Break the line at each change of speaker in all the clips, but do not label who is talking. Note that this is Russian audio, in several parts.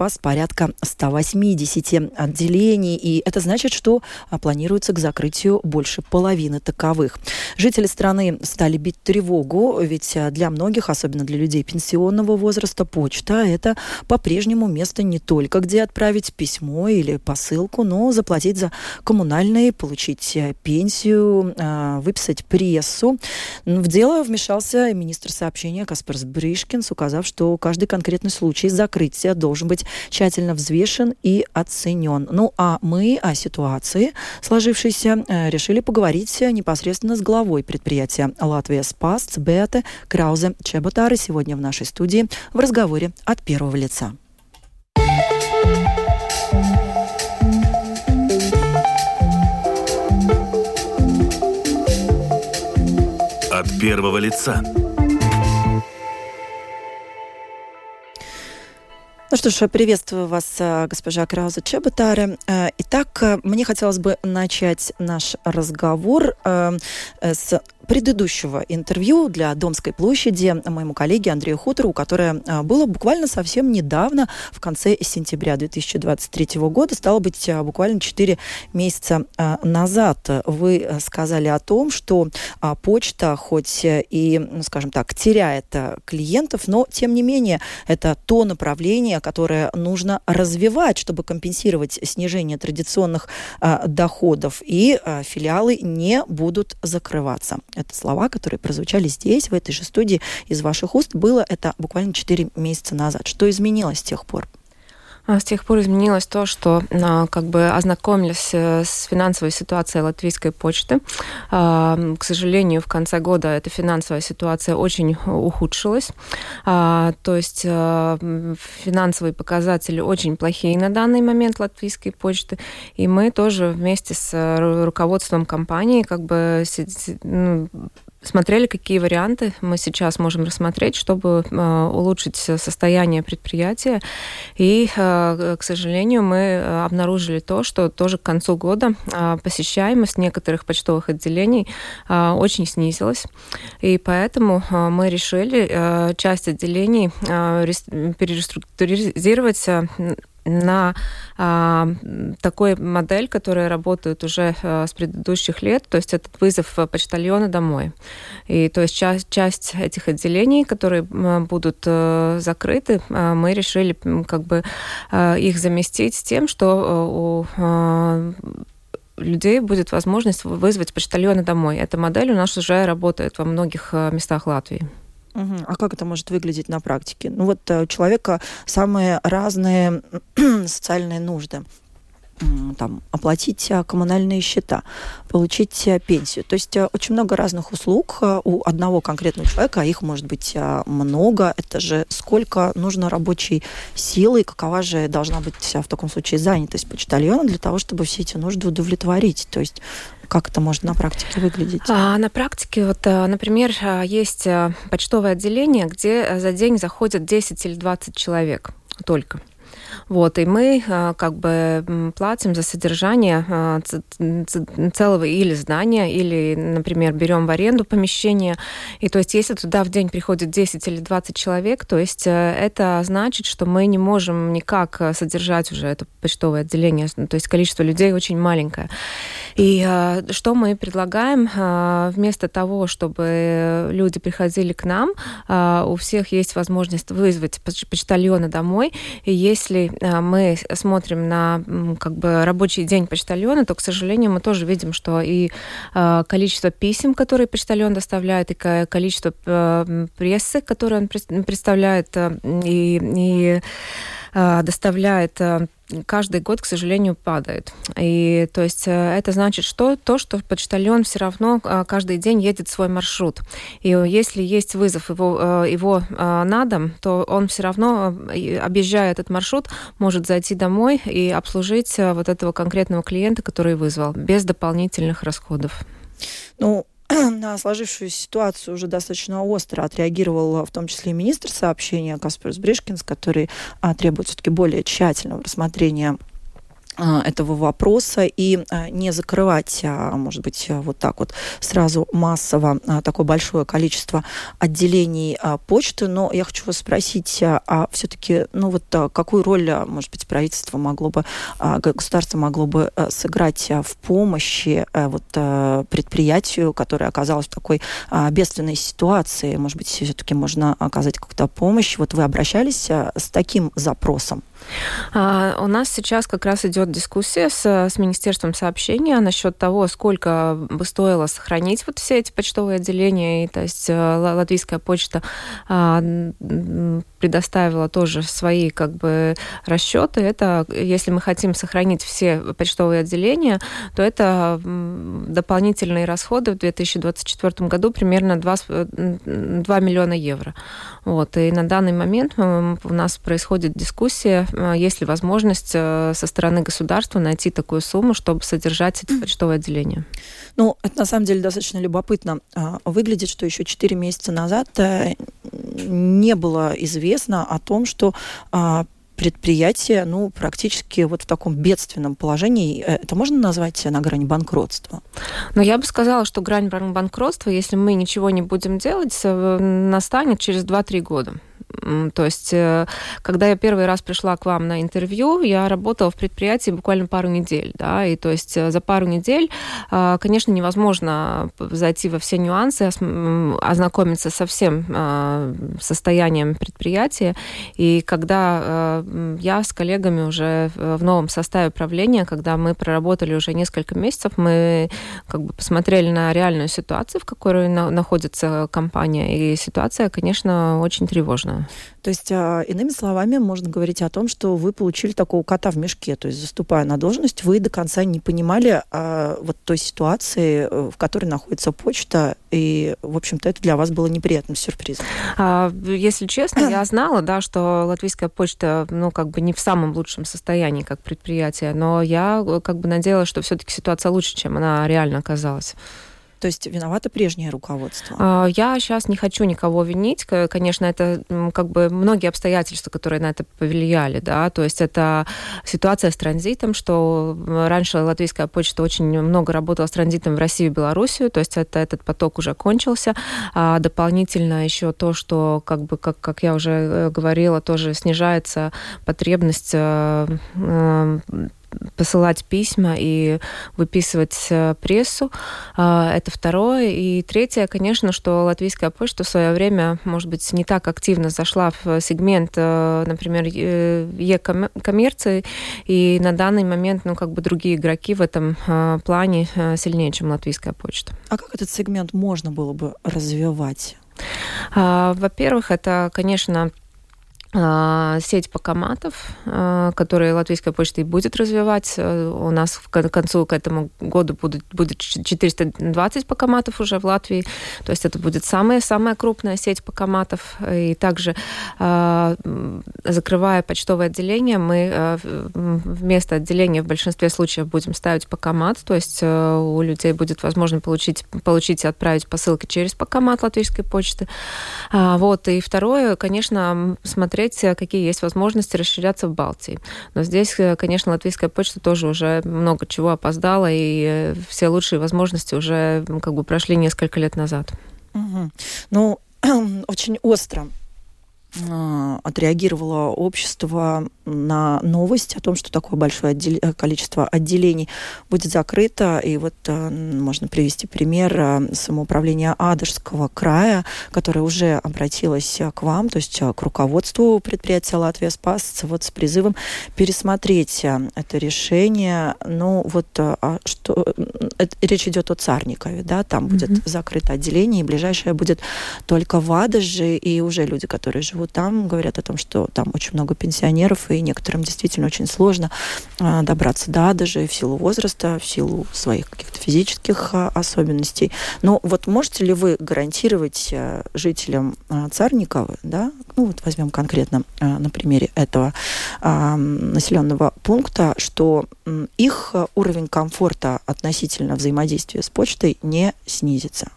Спас порядка 180 отделений, и это значит, что планируется к закрытию больше половины таковых. Жители страны стали бить тревогу, ведь для многих, особенно для людей пенсионного возраста, почта – это по-прежнему место не только где отправить письмо или посылку, но заплатить за коммунальные, получить пенсию, а, выписать прессу. В дело вмешался министр сообщения Каспарс Бришкинс, указав, что каждый конкретный случай закрытия должен быть тщательно взвешен и оценен. Ну а мы о ситуации, сложившейся, э, решили поговорить непосредственно с главой предприятия «Латвия Спас» Беате Краузе Чеботары сегодня в нашей студии в разговоре от первого лица.
От первого лица.
Ну что ж, приветствую вас, э, госпожа Крауза Чеботаре. Э, итак, э, мне хотелось бы начать наш разговор с предыдущего интервью для Домской площади моему коллеге Андрею Хутору, которое а, было буквально совсем недавно, в конце сентября 2023 года, стало быть, а, буквально 4 месяца а, назад. Вы сказали о том, что почта хоть и, ну, скажем так, теряет клиентов, но, тем не менее, это то направление, которое нужно развивать, чтобы компенсировать снижение традиционных доходов, и филиалы не будут закрываться. Это слова, которые прозвучали здесь, в этой же студии из ваших уст. Было это буквально 4 месяца назад. Что изменилось с тех пор?
А с тех пор изменилось то, что а, как бы ознакомились э, с финансовой ситуацией латвийской почты. А, к сожалению, в конце года эта финансовая ситуация очень ухудшилась. То есть финансовые показатели очень плохие на данный момент латвийской почты. И мы тоже вместе с э, руководством компании как бы ну, смотрели, какие варианты мы сейчас можем рассмотреть, чтобы э, улучшить состояние предприятия. И, э, к сожалению, мы э, обнаружили то, что тоже к концу года посещаемость некоторых почтовых отделений очень снизилась. И поэтому мы решили часть отделений переструктуризировать на а, такой модель, которая работает уже а, с предыдущих лет, то есть этот вызов почтальона домой. И то есть часть, часть этих отделений, которые а, будут а, закрыты, а, мы решили как бы а, их заместить тем, что у а, людей будет возможность вызвать почтальона домой. Эта модель у нас уже работает во многих местах Латвии.
Угу. А как это может выглядеть на практике? Ну вот э, у человека самые разные социальные нужды там, оплатить э, коммунальные счета, получить э, пенсию. То есть очень много разных услуг у одного конкретного человека, а их может быть много. Это же сколько нужно рабочей силы, какова же должна быть в таком случае занятость почтальона для того, чтобы все эти нужды удовлетворить. То есть как это может на практике выглядеть?
А, на практике, вот, э, например, э, есть э, почтовое отделение, где за день заходят 10 или 20 человек только. Вот, и мы а, как бы платим за содержание а, целого или здания, или, например, берем в аренду помещение. И то есть, если туда в день приходит 10 или 20 человек, то есть э, это значит, что мы не можем никак э, содержать уже это почтовое отделение. То есть количество людей очень маленькое. И а, что мы предлагаем? Вместо того, чтобы люди приходили к нам, у всех есть возможность вызвать почтальона домой. И если если э, мы смотрим на как бы рабочий день почтальона, то, к сожалению, мы тоже видим, что и э, количество писем, которые почтальон доставляет, и количество э, прессы, которую он представляет, и, и доставляет каждый год, к сожалению, падает. И то есть э, это значит, что то, что почтальон все равно э, каждый день едет свой маршрут. И если есть вызов его, э, его на дом, то он все равно, объезжая этот маршрут, может зайти домой и обслужить вот этого конкретного клиента, который вызвал, без дополнительных расходов.
Ну, на сложившуюся ситуацию уже достаточно остро отреагировал в том числе и министр сообщения Каспарс Бришкинс, который а, требует все-таки более тщательного рассмотрения этого вопроса и а, не закрывать, а, может быть, вот так вот сразу массово такое большое количество отделений почты. Но я хочу вас спросить, а все-таки, ну вот какую роль, может быть, правительство могло бы, государство могло бы сыграть в помощи вот предприятию, которое оказалось в такой бедственной ситуации? Может быть, все-таки можно оказать какую-то помощь? Вот вы обращались с таким запросом?
А, у нас сейчас как раз идет дискуссия с, с Министерством сообщения насчет того, сколько бы стоило сохранить вот все эти почтовые отделения. И, то есть э, латвийская почта а, предоставила тоже свои как бы расчеты. Это, если мы хотим сохранить все почтовые отделения, то это дополнительные расходы в 2024 году примерно 2, 2 миллиона евро. Вот. И на данный момент у нас происходит дискуссия Э, есть ли возможность э, со стороны государства найти такую сумму, чтобы содержать это почтовое отделение?
Ну, это на самом деле достаточно любопытно. А, выглядит, что еще 4 месяца назад э, не было известно о том, что а, предприятие, ну, практически вот в таком бедственном положении. Это можно назвать на грани банкротства?
Ну, я бы сказала, что грань банкротства, если мы ничего не будем делать, настанет через 2-3 года. То есть, э, когда я первый раз пришла к вам на интервью, я работала в предприятии буквально пару недель, да, и то есть э, за пару недель, э, конечно, невозможно зайти во все нюансы, ознакомиться со всем состоянием предприятия, и когда я с коллегами уже в новом составе правления, когда мы проработали уже несколько месяцев, мы как бы посмотрели на реальную ситуацию, в которой находится компания, и ситуация, конечно, очень тревожная.
То есть, а, иными словами, можно говорить о том, что вы получили такого кота в мешке. То есть, заступая на должность, вы до конца не понимали а, вот той ситуации, э, в которой находится почта, и, в общем-то, это для вас было неприятным сюрпризом.
А, если честно, я знала, да, что латвийская почта, ну, как бы не в самом лучшем состоянии как предприятие, но я э, как бы надеялась, что все-таки ситуация лучше, чем она реально оказалась.
То есть виновато прежнее руководство?
А, я сейчас не хочу никого винить. Конечно, это как бы многие обстоятельства, которые на это повлияли. Да? То есть это ситуация с транзитом, что раньше латвийская почта очень много работала с транзитом в Россию и Белоруссию, то есть это, этот поток уже кончился. А дополнительно еще то, что, как бы, как, как я уже э, говорила, тоже снижается потребность э, посылать письма и выписывать э, прессу. А, это второе. И третье, конечно, что латвийская почта в свое время, может быть, не так активно зашла в сегмент, э, например, e-коммерции, и на данный момент, ну, как бы другие игроки в этом э, плане сильнее, чем латвийская почта.
А как этот сегмент можно было бы развивать?
А, во-первых, это, конечно, сеть покоматов, а, которые Латвийская почта и будет развивать. Э, у нас к концу к этому году будет, будет 420 покоматов уже в Латвии. То есть это будет самая-самая крупная сеть покоматов. И также а, закрывая почтовое отделение, мы э, вместо отделения в большинстве случаев будем ставить покомат. То есть э, у людей будет возможно получить, получить и отправить посылки через покомат Латвийской почты. Вот. И второе, конечно, смотреть смотреть, э, какие есть возможности расширяться в Балтии. Но здесь, э, конечно, латвийская почта тоже уже много чего опоздала, и э, все лучшие возможности уже как бы прошли несколько лет назад.
Угу. Ну, очень остро отреагировало общество на новость о том, что такое большое отдел... Э, количество отделений будет закрыто. И вот э, можно привести пример э, самоуправления Адышского края, которое уже обратилось к вам, то есть к руководству предприятия «Латвия Спас» вот с призывом пересмотреть это решение. Ну вот а что... Речь идет о Царникове, да, там mm-hmm. будет закрыто отделение, и ближайшее будет только в Адыше, и уже люди, которые живут живут там, говорят о том, что там очень много пенсионеров, и некоторым действительно очень сложно а, добраться до даже в силу возраста, в силу своих каких-то физических а, особенностей. Но вот можете ли вы гарантировать а, жителям Царникова, да, ну вот возьмем конкретно на примере этого населенного пункта, что их уровень комфорта относительно взаимодействия с почтой не снизится?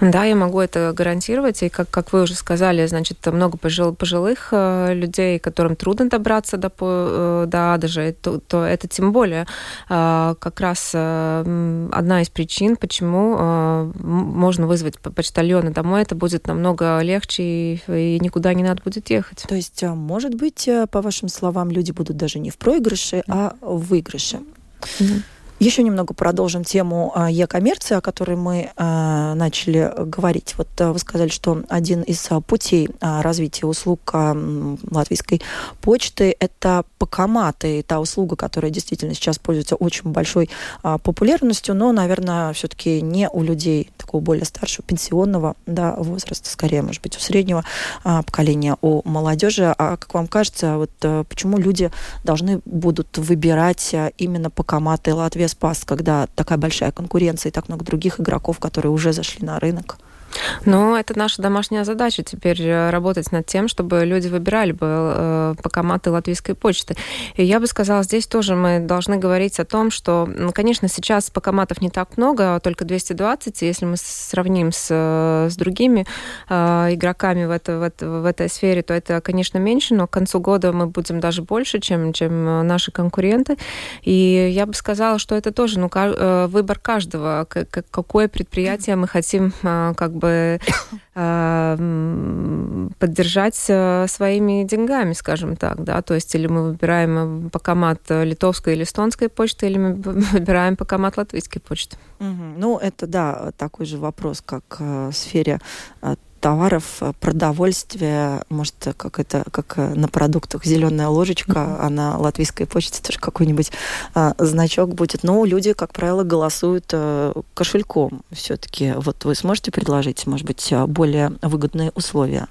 Да, я могу это гарантировать. И как, как вы уже сказали, значит, много пожил, пожилых э, людей, которым трудно добраться до, э, до Адажа, то, то это тем более э, как раз э, одна из причин, почему э, можно вызвать почтальона домой. Это будет намного легче, и, и никуда не надо будет ехать.
То есть, э, может быть, э, по вашим словам, люди будут даже не в проигрыше, а в выигрыше. Mm-hmm. Еще немного продолжим тему а, e-коммерции, о которой мы а, начали говорить. Вот а, вы сказали, что один из путей развития услуг латвийской почты – это покоматы, та услуга, которая действительно сейчас пользуется очень большой популярностью, но, наверное, все-таки не у людей такого более старшего, пенсионного да, возраста, скорее, может быть, у среднего поколения, у молодежи. А как вам кажется, вот почему люди должны будут выбирать именно покоматы Латвии спас, когда такая большая конкуренция и так много других игроков, которые уже зашли на рынок?
Ну, это наша домашняя задача теперь э, работать над тем, чтобы люди выбирали бы э, покоматы латвийской почты. И я бы сказала, здесь тоже мы должны говорить о том, что, конечно, сейчас покоматов не так много, а только 220. Если мы сравним с, э, с другими игроками в, это, в, это, в этой сфере, то это, конечно, меньше, но к концу года мы будем даже больше, чем, чем наши конкуренты. И я бы сказала, что это тоже ну, выбор каждого, какое предприятие мы хотим как бы э, поддержать э, своими деньгами, скажем так, да, то есть или мы выбираем э, покомат литовской или эстонской почты, или мы выбираем покомат латвийской почты.
Угу. Ну, это, да, такой же вопрос, как в сфере товаров, э, продовольствия, может, как это, как э, на продуктах зеленая ложечка, mm-hmm. а на латвийской почте тоже какой-нибудь а, значок будет. Но люди, как правило, голосуют а, кошельком все-таки. Вот вы сможете предложить, может быть, более выгодные условия?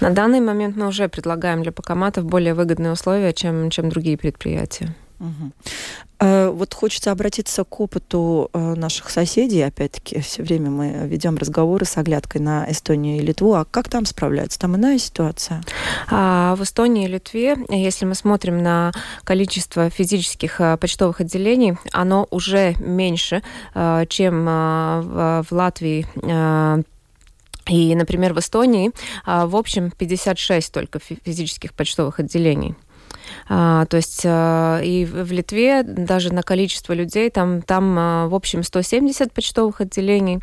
На данный момент мы уже предлагаем для покоматов более выгодные условия, чем, чем другие предприятия.
Угу. Вот хочется обратиться к опыту э, наших соседей. Опять-таки, все время мы ведем разговоры с оглядкой на Эстонию и Литву. А как там справляются? Там иная ситуация?
А, в Эстонии и Литве, если мы смотрим на количество физических э, почтовых отделений, оно уже меньше, чем в Латвии и, например, в Эстонии в общем 56 только физических почтовых отделений. А, то есть а, и в Литве даже на количество людей там, там а, в общем 170 почтовых отделений.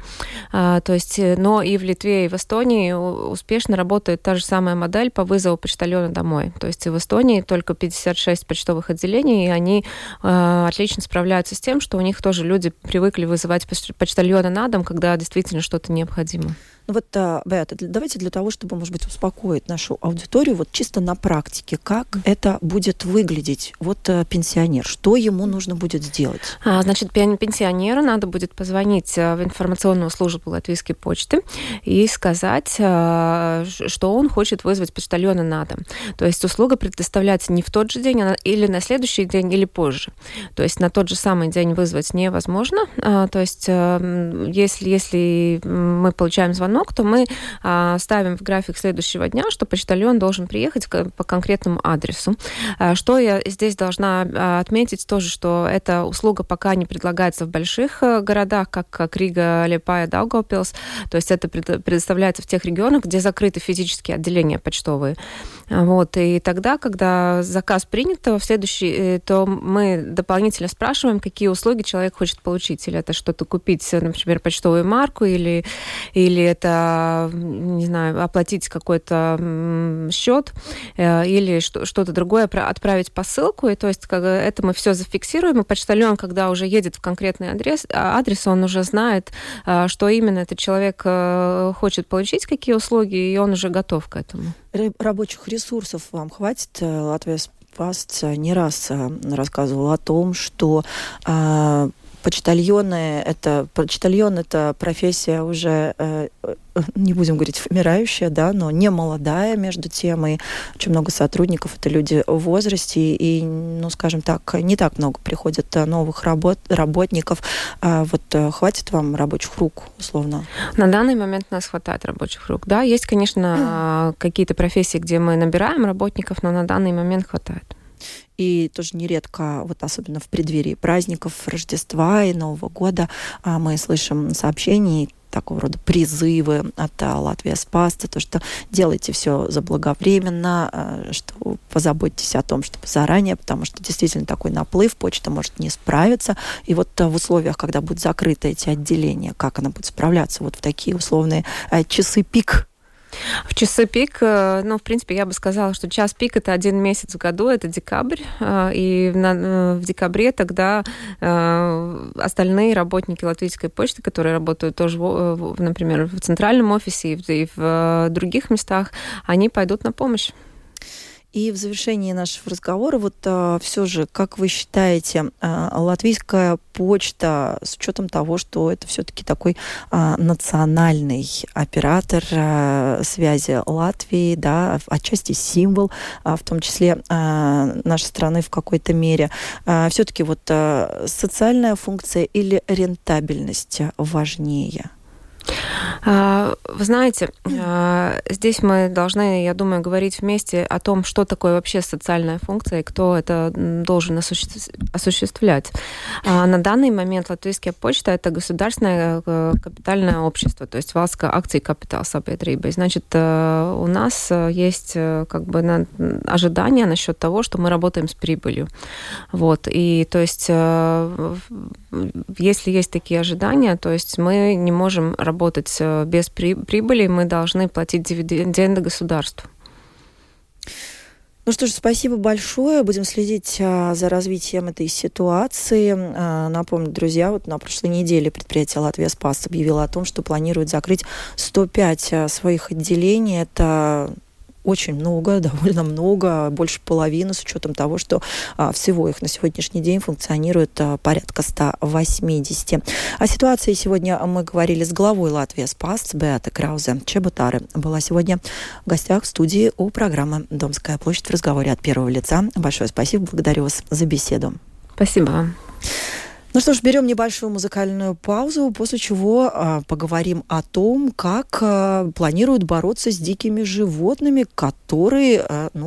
То есть, э, но и в Литве, и в Эстонии успешно работает та же самая модель по вызову почтальона домой. То есть в Эстонии только 56 почтовых отделений, и они отлично справляются с тем, что у них тоже люди привыкли вызывать почтальона на дом, когда действительно что-то необходимо.
Ну вот, а, Беата, давайте для того, чтобы, может быть, успокоить нашу аудиторию, вот чисто на практике, как это будет выглядеть? Вот а, пенсионер, что ему нужно будет сделать?
А, значит, пенсионеру надо будет позвонить в информационную службу Латвийской почты и сказать, что он хочет вызвать почтальона на дом. То есть услуга предоставляется не в тот же день, или на следующий день, или позже. То есть на тот же самый день вызвать невозможно. То есть если, если мы получаем звонок, звонок, то мы а, ставим в график следующего дня, что почтальон должен приехать по конкретному адресу. А, что я здесь должна а, отметить тоже, что эта услуга пока не предлагается в больших а, городах, как, как Рига, Лепая, Даугавпилс. То есть это предоставляется в тех регионах, где закрыты физические отделения почтовые. Вот. И тогда, когда заказ принят, то, в следующий, э, то мы дополнительно спрашиваем, какие услуги человек хочет получить. Или это что-то купить, например, почтовую марку, или, или это это, не знаю, оплатить какой-то счет э, или что-то другое, отправить посылку. И то есть как, это мы все зафиксируем, и почтальон, когда уже едет в конкретный адрес, а, адрес он уже знает, а, что именно этот человек э, хочет получить, какие услуги, и он уже готов к этому.
Рабочих ресурсов вам хватит? Э, Латвия Спас не раз рассказывал о том, что а, почтальоны это почтальон это профессия уже э, э, не будем говорить умирающая, да, но не молодая между тем и очень много сотрудников это люди в возрасте и, ну, скажем так, не так много приходит э, новых работ работников. А вот э, хватит вам рабочих рук условно?
На данный момент нас хватает рабочих рук, да. Есть, конечно, какие-то профессии, где мы набираем работников, но на данный момент хватает.
И тоже нередко, вот особенно в преддверии праздников Рождества и Нового года, а, мы слышим сообщения такого рода призывы от Латвии Спаста, то, что делайте все заблаговременно, а, что позаботьтесь о том, чтобы заранее, потому что действительно такой наплыв, почта может не справиться. И вот в условиях, когда будут закрыты эти отделения, как она будет справляться вот в такие условные часы пик
в часы пик, э, ну, в принципе, я бы сказала, что час пик это один месяц в году, это декабрь, э, и э, в декабре тогда остальные работники Латвийской почты, которые работают тоже, например, в центральном офисе и в других местах, они пойдут на помощь.
И в завершении нашего разговора, вот а, все же, как вы считаете, а, латвийская почта, с учетом того, что это все-таки такой а, национальный оператор а, связи Латвии, да, отчасти символ, а, в том числе а, нашей страны в какой-то мере, а, все-таки вот а, социальная функция или рентабельность важнее?
А, вы знаете, а, здесь мы должны, я думаю, говорить вместе о том, что такое вообще социальная функция и кто это должен осуществлять. А, на данный момент Латвийская почта – это государственное э, капитальное общество, то есть Валска акции капитал Сабедрибы. Значит, э, у нас э, есть как бы ожидания насчет того, что мы работаем с прибылью. Вот. И то есть, если есть такие ожидания, то есть мы не можем работать без прибыли, мы должны платить дивиденды государству.
Ну что ж, спасибо большое. Будем следить а, за развитием этой ситуации. А, напомню, друзья, вот на прошлой неделе предприятие «Латвия Спас» объявило о том, что планирует закрыть 105 а, своих отделений. Это очень много, довольно много, больше половины, с учетом того, что а, всего их на сегодняшний день функционирует а, порядка 180. О ситуации сегодня мы говорили с главой Латвии СПАС Беата Краузе Чеботары. Была сегодня в гостях в студии у программы «Домская площадь» в разговоре от первого лица. Большое спасибо, благодарю вас за беседу.
Спасибо вам.
Ну что ж, берем небольшую музыкальную паузу, после чего э, поговорим о том, как э, планируют бороться с дикими животными, которые, э, ну,